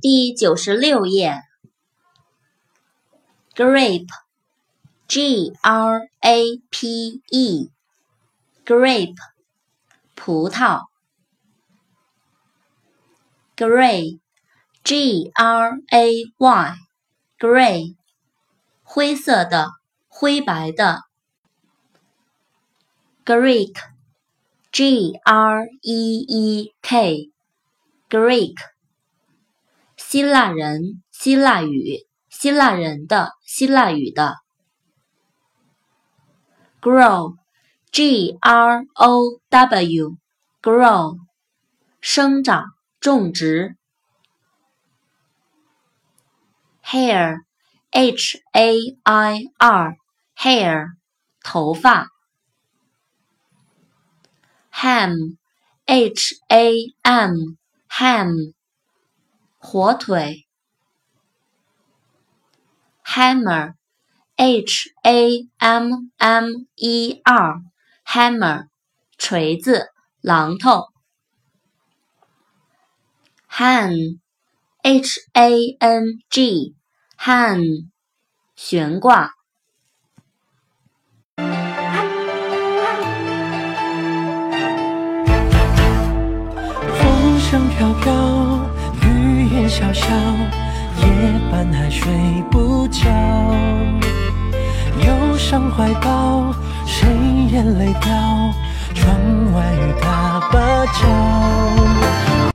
第九十六页。grape，g r a p e，grape，葡萄。gray，g r a y，gray，灰色的，灰白的。Greek，g r e e k，Greek。希腊人，希腊语，希腊人的，希腊语的。grow，g r o w，grow，生长，种植。hair，h a i r，hair，头发。ham，h a m，ham。火腿，hammer，h a m m e r，hammer，锤子，榔头。hang，h a n g，hang，悬挂。风声飘飘。小小夜半还睡不着，忧伤怀抱，谁眼泪掉？窗外。